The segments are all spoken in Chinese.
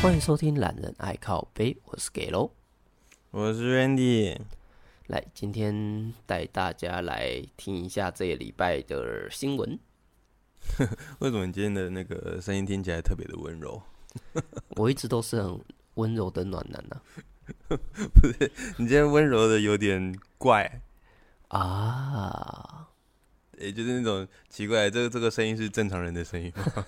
欢迎收听《懒人爱靠背》，我是 Gelo，我是 Randy。来，今天带大家来听一下这个礼拜的新闻。为什么你今天的那个声音听起来特别的温柔？我一直都是很温柔的暖男呢、啊。不是，你今天温柔的有点怪啊。也、欸、就是那种奇怪，这个这个声音是正常人的声音吗？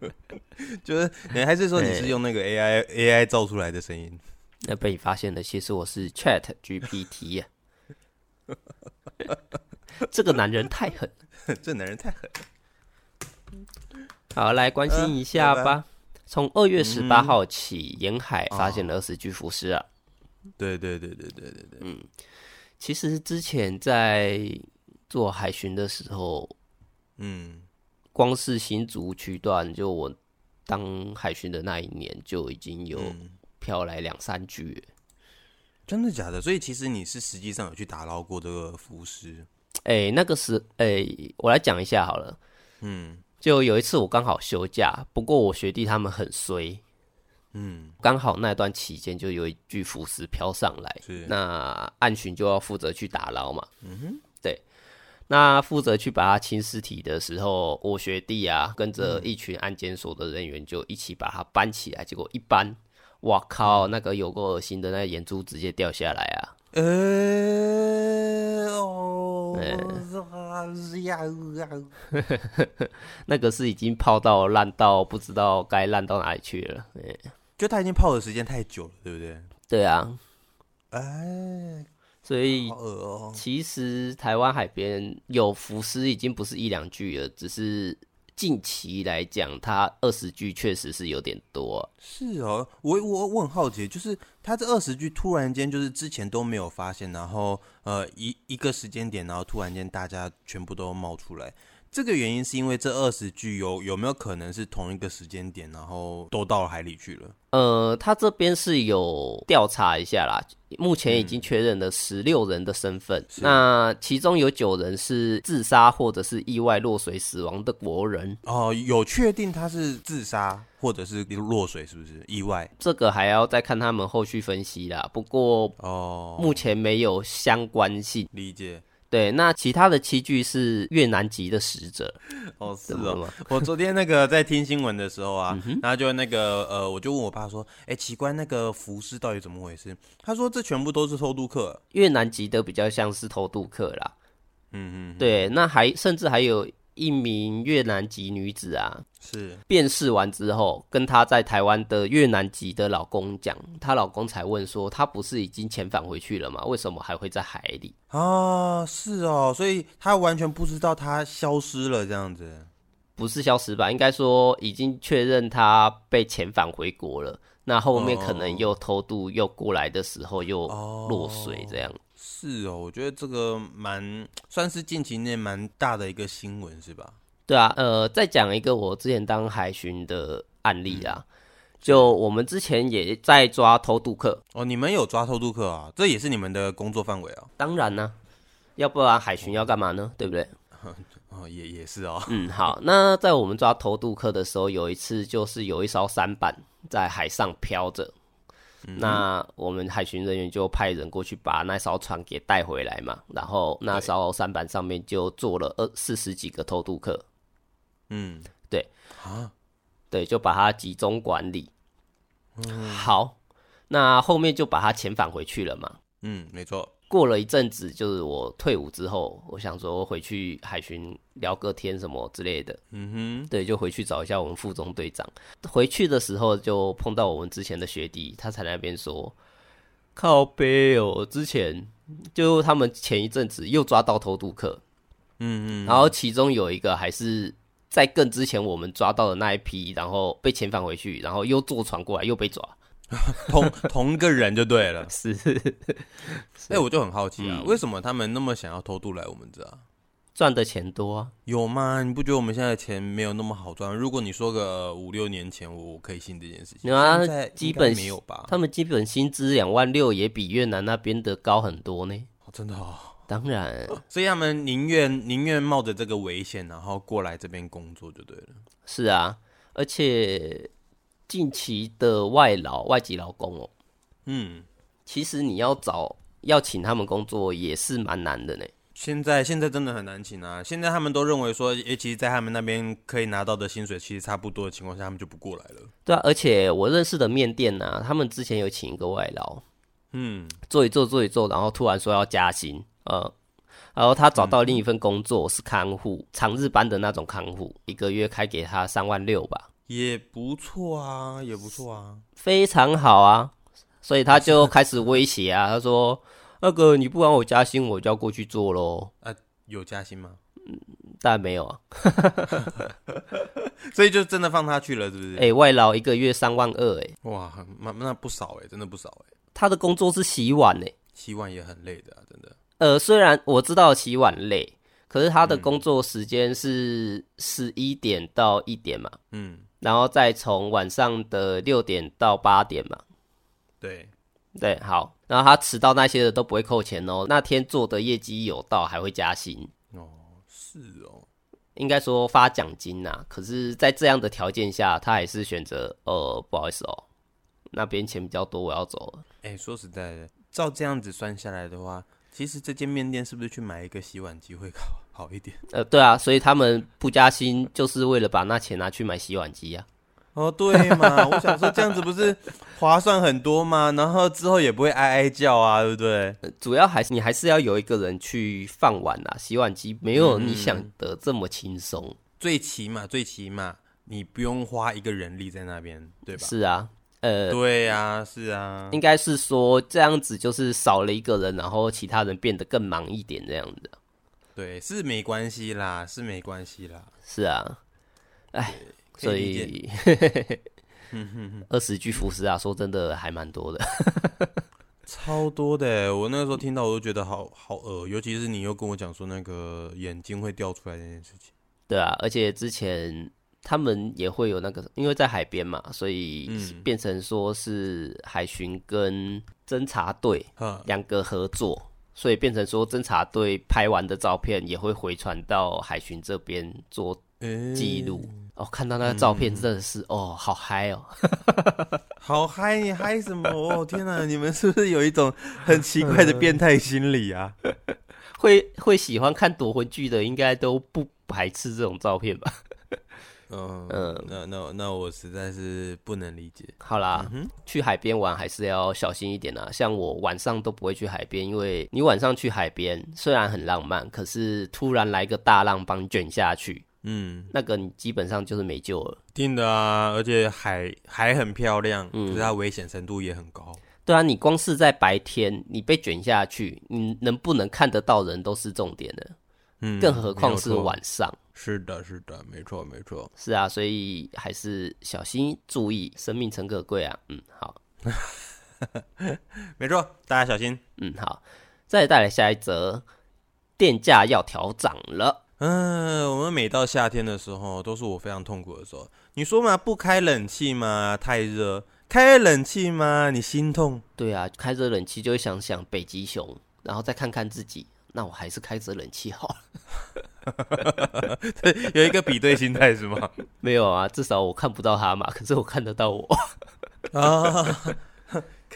就是你还是说你是用那个 AI、欸、AI 造出来的声音？那被你发现了，其实我是 Chat GPT 呀、啊。这个男人太狠，这男人太狠。好，来关心一下吧。从、呃、二月十八号起，沿、嗯、海发现了二十具浮尸啊。对对对对对对对。嗯，其实之前在。做海巡的时候，嗯，光是新竹区段，就我当海巡的那一年，就已经有飘来两三具。真的假的？所以其实你是实际上有去打捞过这个浮尸？哎、欸，那个时哎、欸，我来讲一下好了。嗯，就有一次我刚好休假，不过我学弟他们很衰，嗯，刚好那段期间就有一具浮尸飘上来，是那岸巡就要负责去打捞嘛。嗯哼，对。那负责去把他清尸体的时候，我学弟啊，跟着一群安检所的人员就一起把他搬起来。结果一搬，哇靠，那个有够恶心的，那个眼珠直接掉下来啊！呃、欸，哦，那个是已经泡到烂到不知道该烂到哪里去了。欸、就他已经泡的时间太久了，对不对？对啊，哎、欸。所以，其实台湾海边有浮尸已经不是一两具了，只是近期来讲，它二十具确实是有点多。是哦，我我我很好奇，就是它这二十具突然间就是之前都没有发现，然后呃一一个时间点，然后突然间大家全部都冒出来。这个原因是因为这二十具有有没有可能是同一个时间点，然后都到了海里去了？呃，他这边是有调查一下啦，目前已经确认了十六人的身份，嗯，那其中有九人是自杀或者是意外落水死亡的国人。哦，有确定他是自杀或者是落水，是不是意外？这个还要再看他们后续分析啦。不过哦，目前没有相关性。理解。对，那其他的七具是越南籍的使者。哦，是哦。我昨天那个在听新闻的时候啊，嗯、然后就那个呃，我就问我爸说，哎，奇怪，那个服饰到底怎么回事？他说这全部都是偷渡客。越南籍的比较像是偷渡客啦。嗯嗯。对，那还甚至还有。一名越南籍女子啊，是辨识完之后，跟她在台湾的越南籍的老公讲，她老公才问说，她不是已经遣返回去了吗？为什么还会在海里？啊，是哦，所以她完全不知道她消失了这样子，不是消失吧？应该说已经确认她被遣返回国了。那后面可能又偷渡又过来的时候又落水这样。哦是哦，我觉得这个蛮算是近期内蛮大的一个新闻，是吧？对啊，呃，再讲一个我之前当海巡的案例啊，嗯、就我们之前也在抓偷渡客哦，你们有抓偷渡客啊？这也是你们的工作范围啊？当然呢、啊，要不然海巡要干嘛呢？对不对？哦，也也是哦。嗯，好，那在我们抓偷渡客的时候，有一次就是有一艘舢板在海上飘着。那我们海巡人员就派人过去把那艘船给带回来嘛，然后那艘舢板上面就坐了二四十几个偷渡客，嗯，对，啊，对，就把它集中管理，嗯，好，那后面就把它遣返回去了嘛，嗯，没错。过了一阵子，就是我退伍之后，我想说回去海巡聊个天什么之类的。嗯哼，对，就回去找一下我们副中队长。回去的时候就碰到我们之前的学弟，他才在那边说：“靠背哦，之前就他们前一阵子又抓到偷渡客。”嗯嗯，然后其中有一个还是在更之前我们抓到的那一批，然后被遣返回去，然后又坐船过来又被抓。同 同一个人就对了，是。哎、欸，我就很好奇啊、嗯，为什么他们那么想要偷渡来我们这？赚的钱多啊？有吗？你不觉得我们现在的钱没有那么好赚？如果你说个五六年前，我可以信这件事情。啊，基本没有吧？他们基本薪资两万六，也比越南那边的高很多呢。哦、真的哦，当然。所以他们宁愿宁愿冒着这个危险，然后过来这边工作就对了。是啊，而且。近期的外劳、外籍劳工哦，嗯，其实你要找要请他们工作也是蛮难的呢。现在现在真的很难请啊！现在他们都认为说，诶，其实，在他们那边可以拿到的薪水其实差不多的情况下，他们就不过来了。对啊，而且我认识的面店呢、啊，他们之前有请一个外劳，嗯，做一做做一做，然后突然说要加薪，呃，然后他找到另一份工作是看护，长日班的那种看护，一个月开给他三万六吧，也不错啊，也不错啊，非常好啊，所以他就开始威胁啊，他说。那个你不让我加薪，我就要过去做喽。啊，有加薪吗？嗯，当然没有啊。所以就真的放他去了，是不是？哎、欸，外劳一个月三万二，哎，哇，那那不少哎，真的不少哎。他的工作是洗碗哎，洗碗也很累的啊，真的。呃，虽然我知道洗碗累，可是他的工作时间是十一点到一点嘛，嗯，然后再从晚上的六点到八点嘛，对。对，好，然后他迟到那些的都不会扣钱哦。那天做的业绩有到，还会加薪哦。是哦，应该说发奖金呐。可是，在这样的条件下，他还是选择呃，不好意思哦，那边钱比较多，我要走了。哎，说实在的，照这样子算下来的话，其实这间面店是不是去买一个洗碗机会好好一点？呃，对啊，所以他们不加薪，就是为了把那钱拿去买洗碗机啊。哦，对嘛，我想说这样子不是划算很多吗？然后之后也不会哀哀叫啊，对不对？主要还是你还是要有一个人去放碗啊，洗碗机没有你想的这么轻松。嗯、最起码，最起码你不用花一个人力在那边，对吧？是啊，呃，对呀、啊，是啊，应该是说这样子就是少了一个人，然后其他人变得更忙一点这样子。对，是没关系啦，是没关系啦。是啊，哎。所以，二十具浮尸啊，说真的还蛮多的，超多的。我那个时候听到，我都觉得好好恶，尤其是你又跟我讲说那个眼睛会掉出来这件事情。对啊，而且之前他们也会有那个，因为在海边嘛，所以变成说是海巡跟侦察队两个合作，所以变成说侦察队拍完的照片也会回传到海巡这边做记录。欸哦，看到那个照片真的是、嗯、哦，好嗨哦，好嗨！你嗨什么？哦天哪，你们是不是有一种很奇怪的变态心理啊？会会喜欢看夺魂剧的，应该都不排斥这种照片吧？嗯嗯，那那那我实在是不能理解。好啦，嗯、去海边玩还是要小心一点啊。像我晚上都不会去海边，因为你晚上去海边虽然很浪漫，可是突然来个大浪帮你卷下去。嗯，那个你基本上就是没救了。定的啊，而且海海很漂亮，嗯，可是它危险程度也很高。对啊，你光是在白天，你被卷下去，你能不能看得到人都是重点的。嗯，更何况是晚上。是的，是的，没错，没错。是啊，所以还是小心注意，生命诚可贵啊。嗯，好，没错，大家小心。嗯，好，再带来下一则，电价要调涨了。嗯，我们每到夏天的时候，都是我非常痛苦的时候。你说嘛，不开冷气嘛，太热；开冷气嘛，你心痛。对啊，开着冷气就会想想北极熊，然后再看看自己，那我还是开着冷气好了。对，有一个比对心态是吗？没有啊，至少我看不到他嘛，可是我看得到我啊。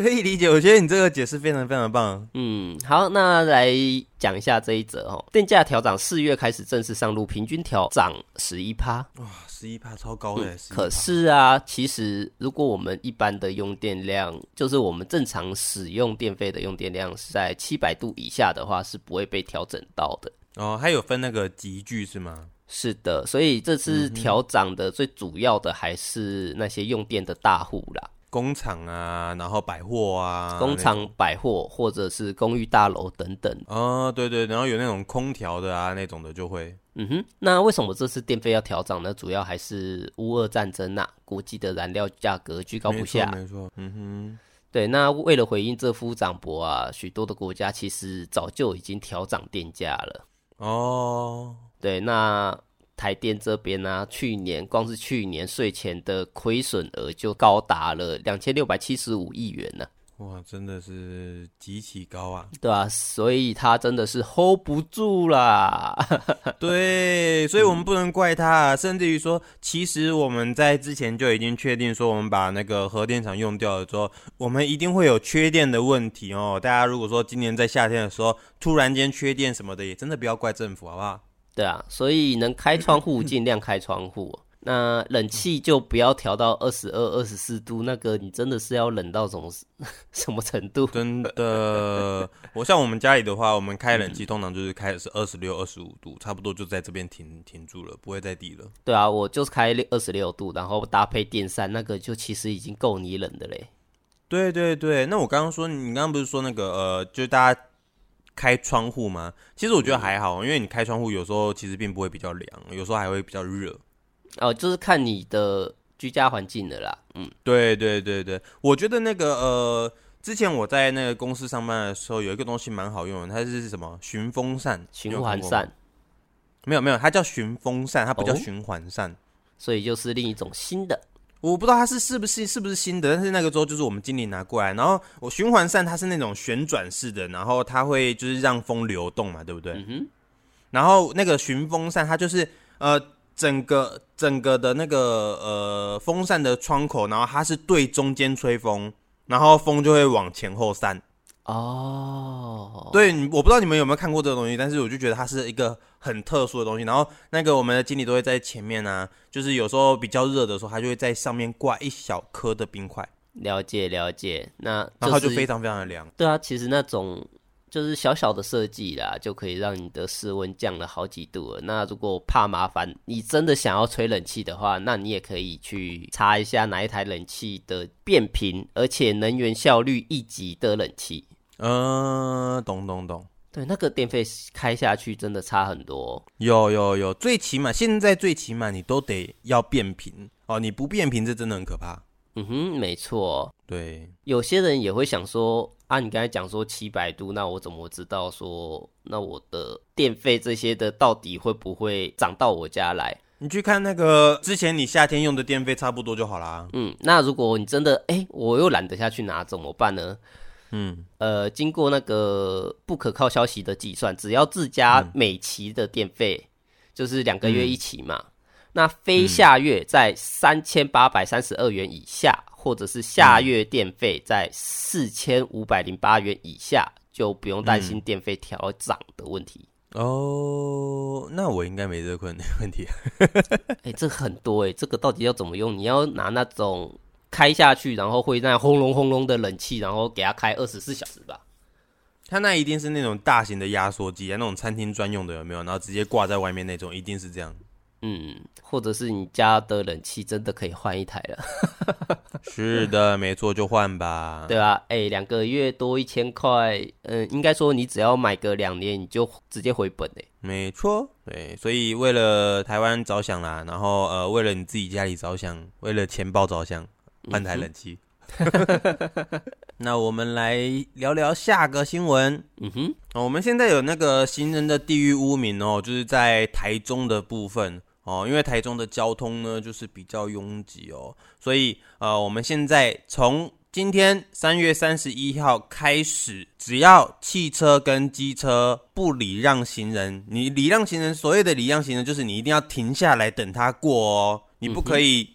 可以理解，我觉得你这个解释非常非常棒。嗯，好，那来讲一下这一则哦。电价调涨，四月开始正式上路，平均调涨十一趴。哇，十一趴超高的、嗯。可是啊，其实如果我们一般的用电量，就是我们正常使用电费的用电量是在七百度以下的话，是不会被调整到的。哦，还有分那个集距是吗？是的，所以这次调涨的最主要的还是那些用电的大户啦。工厂啊，然后百货啊，工厂、百货或者是公寓大楼等等。啊，对对，然后有那种空调的啊，那种的就会。嗯哼，那为什么这次电费要调涨呢？主要还是乌俄战争呐、啊，国际的燃料价格居高不下。没错，没错。嗯哼，对，那为了回应这夫涨博啊，许多的国家其实早就已经调涨电价了。哦，对，那。台电这边呢、啊，去年光是去年税前的亏损额就高达了两千六百七十五亿元呢、啊。哇，真的是极其高啊！对啊，所以他真的是 hold 不住啦。对，所以我们不能怪他啊，甚至于说，其实我们在之前就已经确定说，我们把那个核电厂用掉了之后，我们一定会有缺电的问题哦。大家如果说今年在夏天的时候突然间缺电什么的，也真的不要怪政府，好不好？对啊，所以能开窗户 尽量开窗户。那冷气就不要调到二十二、二十四度，那个你真的是要冷到什么 什么程度？真的，我像我们家里的话，我们开冷气通常就是开的是二十六、二十五度，差不多就在这边停停住了，不会再低了。对啊，我就是开二十六度，然后搭配电扇，那个就其实已经够你冷的嘞。对对对，那我刚刚说，你刚刚不是说那个呃，就大家开窗户吗？其实我觉得还好，因为你开窗户有时候其实并不会比较凉，有时候还会比较热。哦，就是看你的居家环境的啦。嗯，对对对对，我觉得那个呃，之前我在那个公司上班的时候，有一个东西蛮好用的，它是什么？循风扇、循环扇？没有没有，它叫循风扇，它不叫循环扇。哦，所以就是另一种新的。我不知道它是是不是是不是新的，但是那个时候就是我们经理拿过来，然后我循环扇它是那种旋转式的，然后它会就是让风流动嘛，对不对？嗯。然后那个循风扇它就是呃。整个整个的那个呃风扇的窗口，然后它是对中间吹风，然后风就会往前后散。哦，对，我不知道你们有没有看过这个东西，但是我就觉得它是一个很特殊的东西。然后那个我们的经理都会在前面啊，就是有时候比较热的时候，他就会在上面挂一小颗的冰块。了解了解，那、就是、然后它就非常非常的凉。对啊，其实那种。就是小小的设计啦，就可以让你的室温降了好几度了。那如果怕麻烦，你真的想要吹冷气的话，那你也可以去查一下哪一台冷气的变频，而且能源效率一级的冷气。嗯、呃，懂懂懂。对，那个电费开下去真的差很多。有有有，最起码现在最起码你都得要变频哦，你不变频这真的很可怕。嗯哼，没错。对，有些人也会想说。啊，你刚才讲说七百度，那我怎么知道说，那我的电费这些的到底会不会涨到我家来？你去看那个之前你夏天用的电费差不多就好啦。嗯，那如果你真的哎、欸，我又懒得下去拿怎么办呢？嗯，呃，经过那个不可靠消息的计算，只要自家每期的电费、嗯、就是两个月一期嘛，嗯、那非下月在三千八百三十二元以下。或者是下月电费在四千五百零八元以下，嗯、就不用担心电费调涨的问题。哦，那我应该没这个困难问题。哎、欸，这很多哎、欸，这个到底要怎么用？你要拿那种开下去，然后会那轰隆轰隆的冷气，然后给它开二十四小时吧？它那一定是那种大型的压缩机啊，那种餐厅专用的有没有？然后直接挂在外面那种，一定是这样。嗯，或者是你家的冷气真的可以换一台了。是的，没错，就换吧。对啊，哎、欸，两个月多一千块，嗯，应该说你只要买个两年，你就直接回本哎。没错，对，所以为了台湾着想啦，然后呃，为了你自己家里着想，为了钱包着想，换台冷气。嗯、那我们来聊聊下个新闻。嗯哼，我们现在有那个行人的地域污名哦，就是在台中的部分。哦，因为台中的交通呢，就是比较拥挤哦，所以呃，我们现在从今天三月三十一号开始，只要汽车跟机车不礼让行人，你礼让行人，所谓的礼让行人，就是你一定要停下来等他过哦，你不可以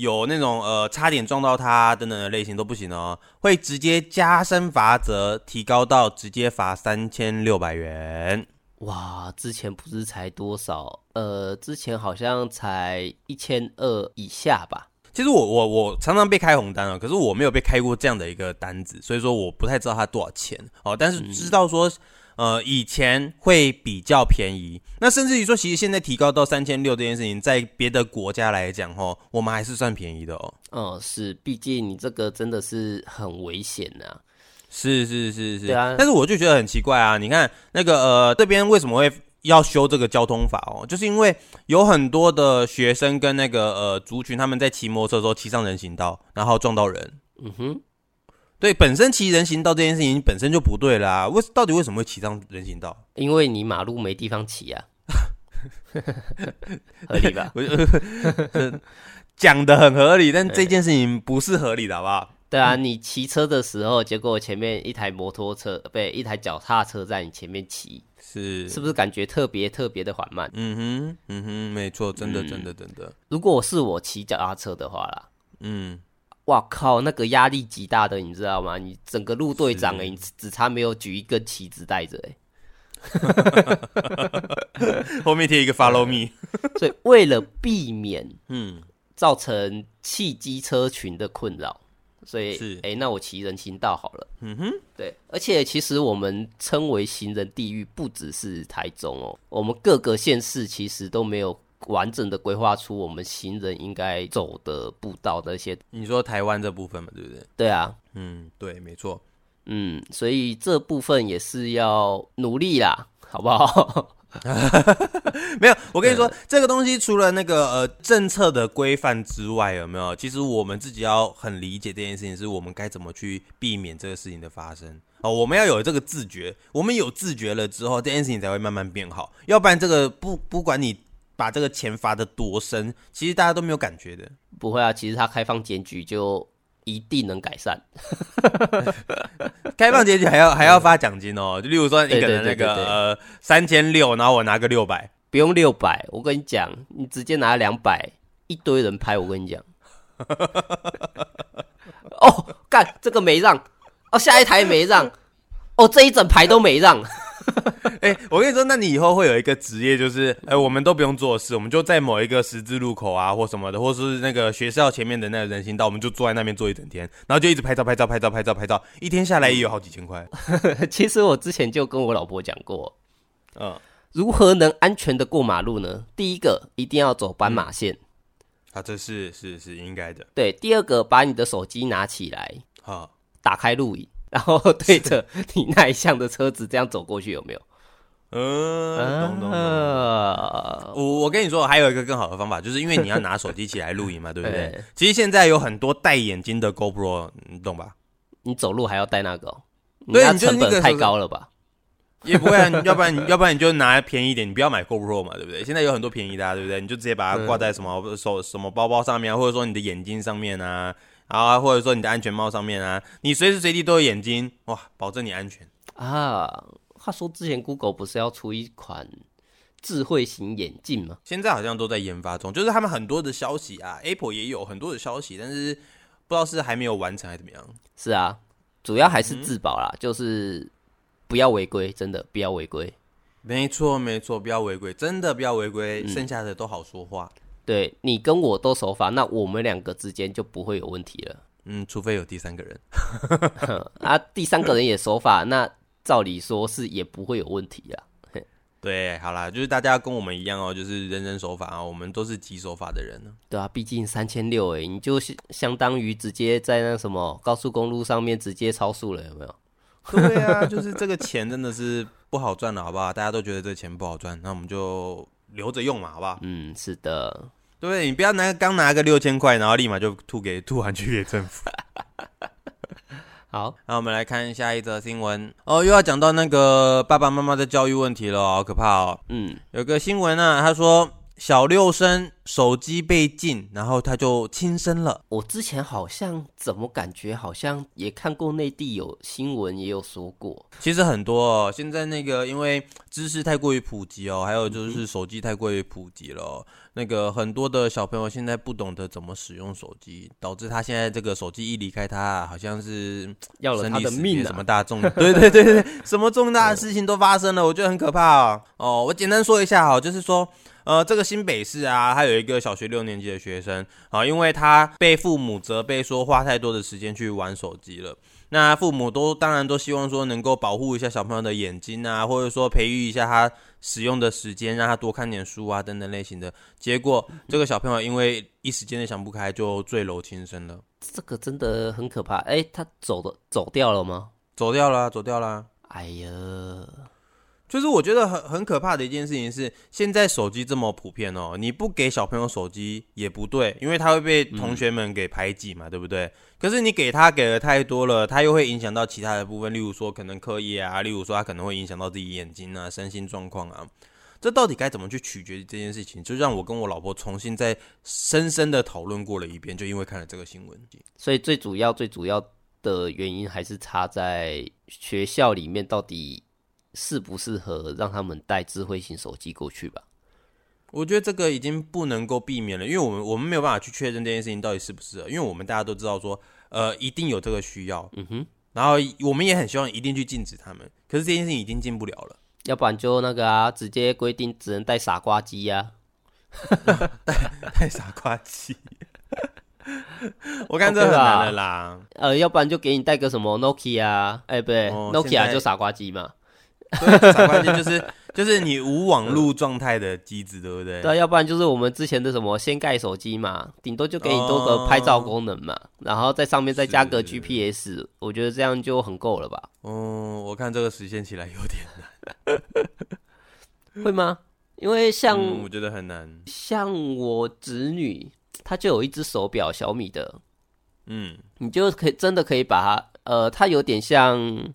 有那种呃差点撞到他等等的类型都不行哦，会直接加深罚则，提高到直接罚三千六百元。哇，之前不是才多少？呃，之前好像才一千二以下吧。其实我我我常常被开红单啊，可是我没有被开过这样的一个单子，所以说我不太知道它多少钱哦。但是知道说，嗯、呃，以前会比较便宜。那甚至于说，其实现在提高到三千六这件事情，在别的国家来讲，哦，我们还是算便宜的哦。嗯，是，毕竟你这个真的是很危险呐、啊。是是是是，对啊，但是我就觉得很奇怪啊！你看那个呃，这边为什么会要修这个交通法哦？就是因为有很多的学生跟那个呃族群，他们在骑摩托车的时候骑上人行道，然后撞到人。嗯哼，对，本身骑人行道这件事情本身就不对啦。为到底为什么会骑上人行道？因为你马路没地方骑啊，合理吧？讲的很合理，但这件事情不是合理的，好不好？对啊，你骑车的时候，结果前面一台摩托车，不对，一台脚踏车在你前面骑，是是不是感觉特别特别的缓慢？嗯哼，嗯哼，没错，真的，真的，真的。如果是我骑脚踏车的话啦，嗯，哇靠，那个压力极大的，你知道吗？你整个路队长哎，你只差没有举一根旗子带着哎。后面贴一个 Follow me，所以为了避免嗯造成汽机车群的困扰，所以是哎、欸，那我骑人行道好了。嗯哼，对，而且其实我们称为行人地狱，不只是台中哦，我们各个县市其实都没有完整的规划出我们行人应该走的步道的一些。你说台湾这部分嘛，对不对？对啊，嗯，对，没错。嗯，所以这部分也是要努力啦，好不好？没有，我跟你说，嗯、这个东西除了那个呃政策的规范之外，有没有？其实我们自己要很理解这件事情，是我们该怎么去避免这个事情的发生哦。我们要有这个自觉，我们有自觉了之后，这件事情才会慢慢变好。要不然，这个不不管你把这个钱罚的多深，其实大家都没有感觉的。不会啊，其实他开放检举就。一定能改善。开放检举还要还要发奖金哦，就例如说你可能那个呃三千六，然后我拿个六百，不用六百，我跟你讲，你直接拿两百，一堆人拍，我跟你讲。哦，干这个没让，哦下一台没让，哦这一整排都没让。哎、欸，我跟你说，那你以后会有一个职业，就是，哎、欸，我们都不用做事，我们就在某一个十字路口啊，或什么的，或是那个学校前面的那个人行道，我们就坐在那边坐一整天，然后就一直拍照、拍照、拍照、拍照、拍照，一天下来也有好几千块。其实我之前就跟我老婆讲过，嗯，如何能安全的过马路呢？第一个，一定要走斑马线，嗯、啊，这是是是应该的。对，第二个，把你的手机拿起来，好，打开录影。然后 对着你那一项的车子这样走过去有没有？嗯，懂懂懂。我我跟你说，还有一个更好的方法，就是因为你要拿手机起来录影嘛，对不对？其实现在有很多戴眼镜的 GoPro，你懂吧？你走路还要戴那个？对，你成本太高了吧？也不会啊，要不然要不然你就拿便宜一点，你不要买 GoPro 嘛，对不对？现在有很多便宜的啊，对不对？你就直接把它挂在什么手什么包包上面，或者说你的眼睛上面啊。啊，或者说你的安全帽上面啊，你随时随地都有眼睛，哇，保证你安全啊。话说之前 Google 不是要出一款智慧型眼镜吗？现在好像都在研发中，就是他们很多的消息啊，Apple 也有很多的消息，但是不知道是还没有完成还是怎么样。是啊，主要还是自保啦，嗯、就是不要违规，真的不要违规。没错没错，不要违规，真的不要违规，嗯、剩下的都好说话。对，你跟我都守法，那我们两个之间就不会有问题了。嗯，除非有第三个人。啊，第三个人也守法，那照理说是也不会有问题啊。对，好啦，就是大家跟我们一样哦，就是人人守法啊，我们都是极守法的人呢。对啊，毕竟三千六哎，你就是相当于直接在那什么高速公路上面直接超速了，有没有？对啊，就是这个钱真的是不好赚了，好不好？大家都觉得这钱不好赚，那我们就留着用嘛，好不好？嗯，是的。对，你不要拿刚拿个六千块，然后立马就吐给 吐完去给政府。好，那我们来看下一则新闻哦，又要讲到那个爸爸妈妈的教育问题了，好可怕哦。嗯，有个新闻啊，他说。小六生手机被禁，然后他就轻生了。我之前好像怎么感觉好像也看过内地有新闻，也有说过。其实很多哦，现在那个因为知识太过于普及哦，还有就是手机太过于普及了哦，那个很多的小朋友现在不懂得怎么使用手机，导致他现在这个手机一离开他，好像是要了他的命啊！什么大重对对对对，什么重大的事情都发生了，我觉得很可怕哦。哦，我简单说一下哈，就是说。呃，这个新北市啊，它有一个小学六年级的学生啊，因为他被父母责备说花太多的时间去玩手机了。那父母都当然都希望说能够保护一下小朋友的眼睛啊，或者说培育一下他使用的时间，让他多看点书啊等等类型的。结果这个小朋友因为一时间的想不开，就坠楼轻生了。这个真的很可怕。哎，他走的走掉了吗？走掉了，走掉了。哎呀。就是我觉得很很可怕的一件事情是，现在手机这么普遍哦，你不给小朋友手机也不对，因为他会被同学们给排挤嘛，对不对？可是你给他给的太多了，他又会影响到其他的部分，例如说可能课业啊，例如说他可能会影响到自己眼睛啊、身心状况啊。这到底该怎么去取决这件事情？就让我跟我老婆重新再深深的讨论过了一遍，就因为看了这个新闻。所以最主要、最主要的原因还是差在学校里面到底适不适合让他们带智慧型手机过去吧。我觉得这个已经不能够避免了，因为我们我们没有办法去确认这件事情到底适不适合，因为我们大家都知道说，呃，一定有这个需要，嗯哼，然后我们也很希望一定去禁止他们，可是这件事情已经禁不了了，要不然就那个啊，直接规定只能带傻瓜机呀，带 带傻瓜机，我看这很难的啦，呃，要不然就给你带个什么 Nokia，哎，不对，Nokia 就傻瓜机嘛。对，傻瓜机就是 就是你无网络状态的机子，对不对？对，要不然就是我们之前的什么掀盖手机嘛，顶多就给你多个拍照功能嘛，哦、然后在上面再加个 GPS，我觉得这样就很够了吧？嗯，我看这个实现起来有点难，会吗？因为像、嗯、我觉得很难，像我侄女，她就有一只手表，小米的，嗯，你就可以真的可以把它，呃，它有点像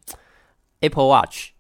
Apple Watch。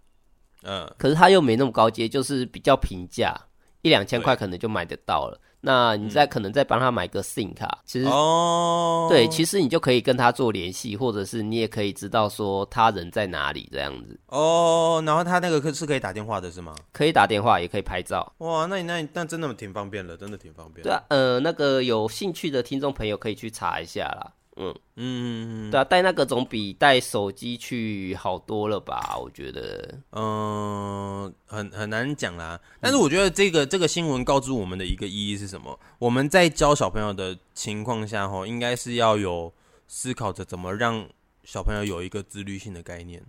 嗯，可是它又没那么高阶，就是比较平价，一两千块可能就买得到了。那你再可能再帮他买个 SIM 卡，其实哦，对，其实你就可以跟他做联系，或者是你也可以知道说他人在哪里这样子。哦，然后他那个可是可以打电话的是吗？可以打电话，也可以拍照。哇，那你那你那真的挺方便的，真的挺方便的。对啊，呃，那个有兴趣的听众朋友可以去查一下啦。嗯嗯，对啊，带那个总比带手机去好多了吧？我觉得，嗯，很很难讲啦。但是我觉得这个这个新闻告知我们的一个意义是什么？我们在教小朋友的情况下，吼，应该是要有思考着怎么让小朋友有一个自律性的概念，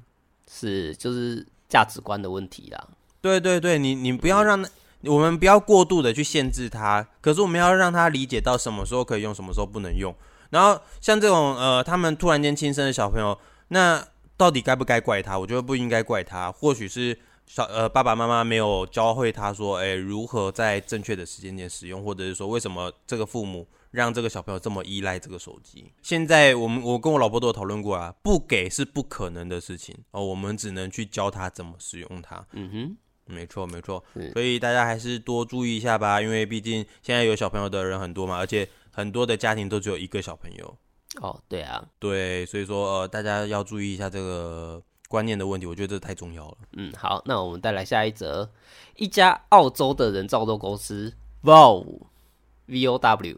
是就是价值观的问题啦。对对对，你你不要让、嗯、我们不要过度的去限制他，可是我们要让他理解到什么时候可以用，什么时候不能用。然后像这种呃，他们突然间亲生的小朋友，那到底该不该怪他？我觉得不应该怪他，或许是小呃爸爸妈妈没有教会他说，哎，如何在正确的时间点使用，或者是说为什么这个父母让这个小朋友这么依赖这个手机？现在我们我跟我老婆都有讨论过啊，不给是不可能的事情哦，我们只能去教他怎么使用它。嗯哼，没错没错，所以大家还是多注意一下吧，因为毕竟现在有小朋友的人很多嘛，而且。很多的家庭都只有一个小朋友。哦，对啊，对，所以说呃，大家要注意一下这个观念的问题，我觉得这太重要了。嗯，好，那我们再来下一则，一家澳洲的人造肉公司 VOW，V O W，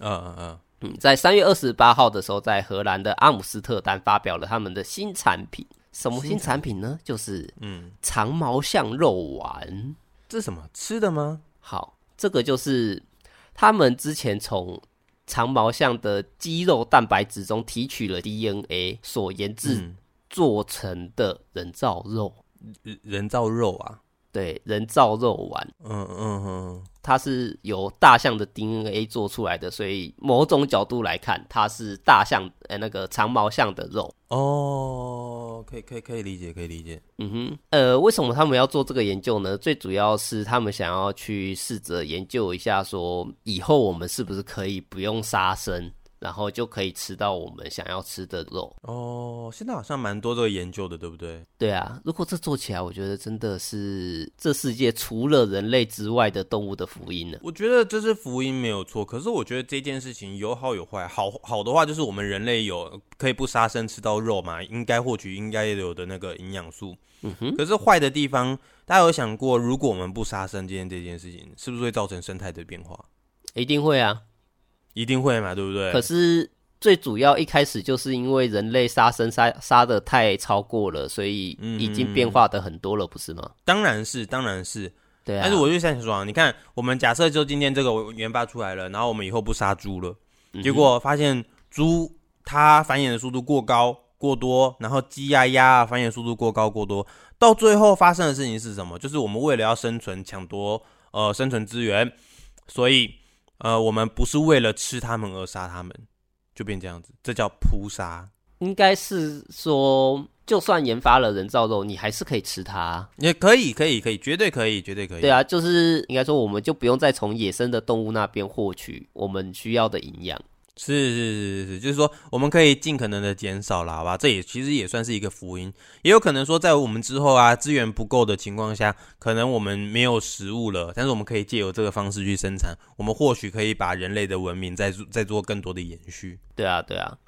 嗯嗯嗯，嗯，在三月二十八号的时候，在荷兰的阿姆斯特丹发表了他们的新产品，什么新产品呢？就是嗯，长毛象肉丸，这是什么？吃的吗？好，这个就是。他们之前从长毛象的肌肉蛋白质中提取了 DNA 所研制做成的人造肉，人人造肉啊，对，人造肉丸，嗯嗯嗯。它是由大象的 DNA 做出来的，所以某种角度来看，它是大象呃那个长毛象的肉哦，可以可以可以理解，可以理解。嗯哼，呃，为什么他们要做这个研究呢？最主要是他们想要去试着研究一下，说以后我们是不是可以不用杀生。然后就可以吃到我们想要吃的肉哦。现在好像蛮多这个研究的，对不对？对啊，如果这做起来，我觉得真的是这世界除了人类之外的动物的福音呢。我觉得这是福音没有错，可是我觉得这件事情有好有坏。好好的话就是我们人类有可以不杀生吃到肉嘛，应该获取应该有的那个营养素。嗯哼。可是坏的地方，大家有想过，如果我们不杀生今天这件事情，是不是会造成生态的变化？一定会啊。一定会嘛，对不对？可是最主要一开始就是因为人类杀生杀杀的太超过了，所以已经变化的很多了，不是吗？当然是，当然是，对啊。但是我就想说啊，你看，我们假设就今天这个研发出来了，然后我们以后不杀猪了，结果发现猪它繁衍的速度过高过多，然后鸡呀鸭啊繁衍速度过高过多，到最后发生的事情是什么？就是我们为了要生存，抢夺呃生存资源，所以。呃，我们不是为了吃它们而杀它们，就变这样子，这叫扑杀。应该是说，就算研发了人造肉，你还是可以吃它。也可以，可以，可以，绝对可以，绝对可以。对啊，就是应该说，我们就不用再从野生的动物那边获取我们需要的营养。是是是是，就是说我们可以尽可能的减少了，好吧？这也其实也算是一个福音。也有可能说，在我们之后啊，资源不够的情况下，可能我们没有食物了，但是我们可以借由这个方式去生产，我们或许可以把人类的文明再做 再做更多的延续。对啊，对啊，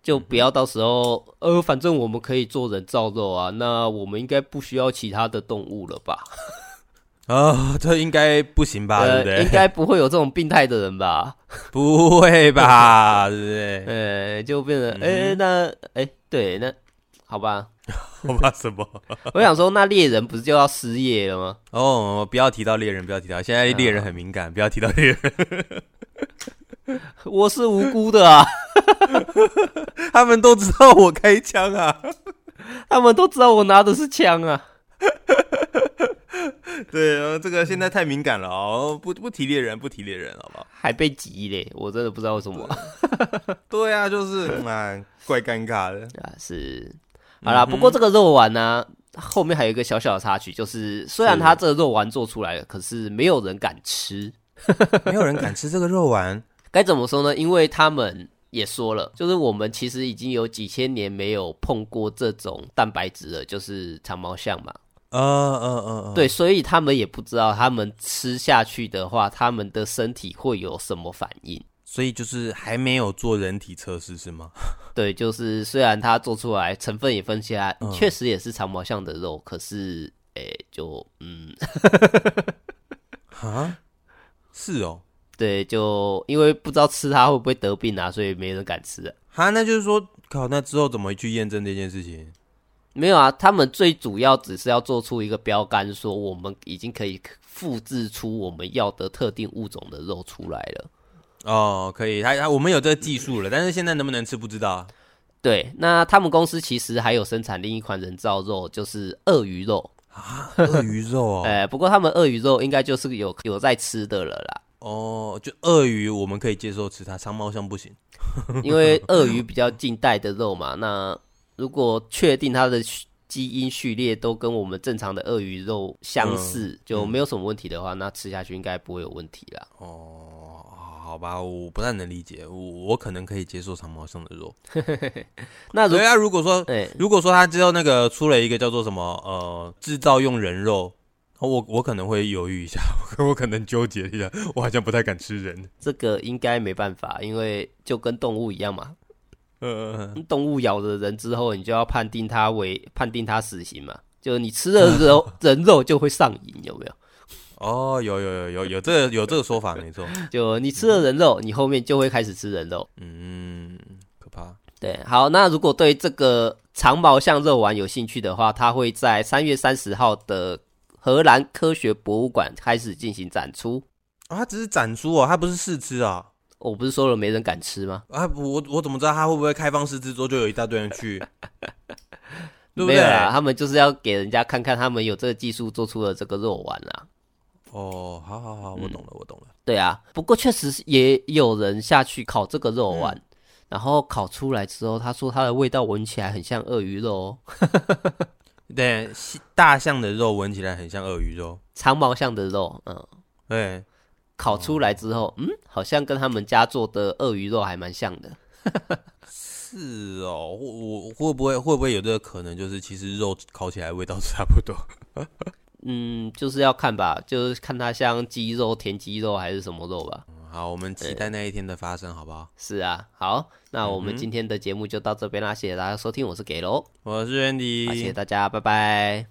就不要到时候，呃，反正我们可以做人造肉啊，那我们应该不需要其他的动物了吧？啊、哦，这应该不行吧？呃、对不对？应该不会有这种病态的人吧？不会吧？对不对？呃，就变成，哎、嗯，那，哎，对，那好吧？好吧？什么？我想说，那猎人不是就要失业了吗？哦，不要提到猎人，不要提到，现在猎人很敏感，啊、不要提到猎人。我是无辜的啊！他们都知道我开枪啊！他们都知道我拿的是枪啊！对啊，这个现在太敏感了哦，不不提猎人，不提猎人，好不好？还被挤嘞，我真的不知道为什么。对 啊，就是哎，怪尴尬的 啊。是，好啦，不过这个肉丸呢，后面还有一个小小的插曲，就是虽然它这个肉丸做出来了，可是没有人敢吃，没有人敢吃这个肉丸。该怎么说呢？因为他们也说了，就是我们其实已经有几千年没有碰过这种蛋白质了，就是长毛象嘛。嗯嗯嗯，对，所以他们也不知道，他们吃下去的话，他们的身体会有什么反应。所以就是还没有做人体测试是吗？对，就是虽然它做出来成分也分析来，嗯、确实也是长毛象的肉，可是，哎，就嗯，啊，是哦，对，就因为不知道吃它会不会得病啊，所以没人敢吃啊。哈，那就是说，靠，那之后怎么去验证这件事情？没有啊，他们最主要只是要做出一个标杆，说我们已经可以复制出我们要的特定物种的肉出来了。哦，可以，他他我们有这个技术了，但是现在能不能吃不知道。对，那他们公司其实还有生产另一款人造肉，就是鳄鱼肉啊，鳄鱼肉哦。哎，不过他们鳄鱼肉应该就是有有在吃的了啦。哦，就鳄鱼我们可以接受吃它，长毛象不行，因为鳄鱼比较近代的肉嘛。那如果确定它的基因序列都跟我们正常的鳄鱼肉相似，嗯、就没有什么问题的话，嗯、那吃下去应该不会有问题啦。哦，好吧，我不太能理解，我我可能可以接受长毛象的肉。那对啊，如果说，欸、如果说他之后那个出了一个叫做什么呃制造用人肉，我我可能会犹豫一下，我可能纠结一下，我好像不太敢吃人。这个应该没办法，因为就跟动物一样嘛。呃，动物咬了人之后，你就要判定他为判定他死刑嘛？就是你吃了肉 人肉就会上瘾，有没有？哦，有有有有有这个有这个说法，没错。就你吃了人肉，你后面就会开始吃人肉。嗯，可怕。对，好，那如果对这个长毛象肉丸有兴趣的话，它会在三月三十号的荷兰科学博物馆开始进行展出。啊，它只是展出哦，它不是试吃啊。我不是说了没人敢吃吗？啊，我我怎么知道他会不会开放式制作，就有一大堆人去？对不对？没有啦，他们就是要给人家看看他们有这个技术做出了这个肉丸啊。哦，好好好，我懂了，嗯、我懂了。对啊，不过确实也有人下去烤这个肉丸，嗯、然后烤出来之后，他说它的味道闻起来很像鳄鱼肉哦。对，大象的肉闻起来很像鳄鱼肉，长毛象的肉，嗯，对。烤出来之后，嗯，好像跟他们家做的鳄鱼肉还蛮像的。是哦，我我会不会会不会有这个可能？就是其实肉烤起来味道差不多。嗯，就是要看吧，就是看它像鸡肉、田鸡肉还是什么肉吧。好，我们期待那一天的发生，好不好？是啊，好，那我们今天的节目就到这边啦，谢谢大家收听，我是给喽，我是 Andy，谢谢大家，拜拜，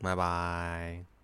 拜拜。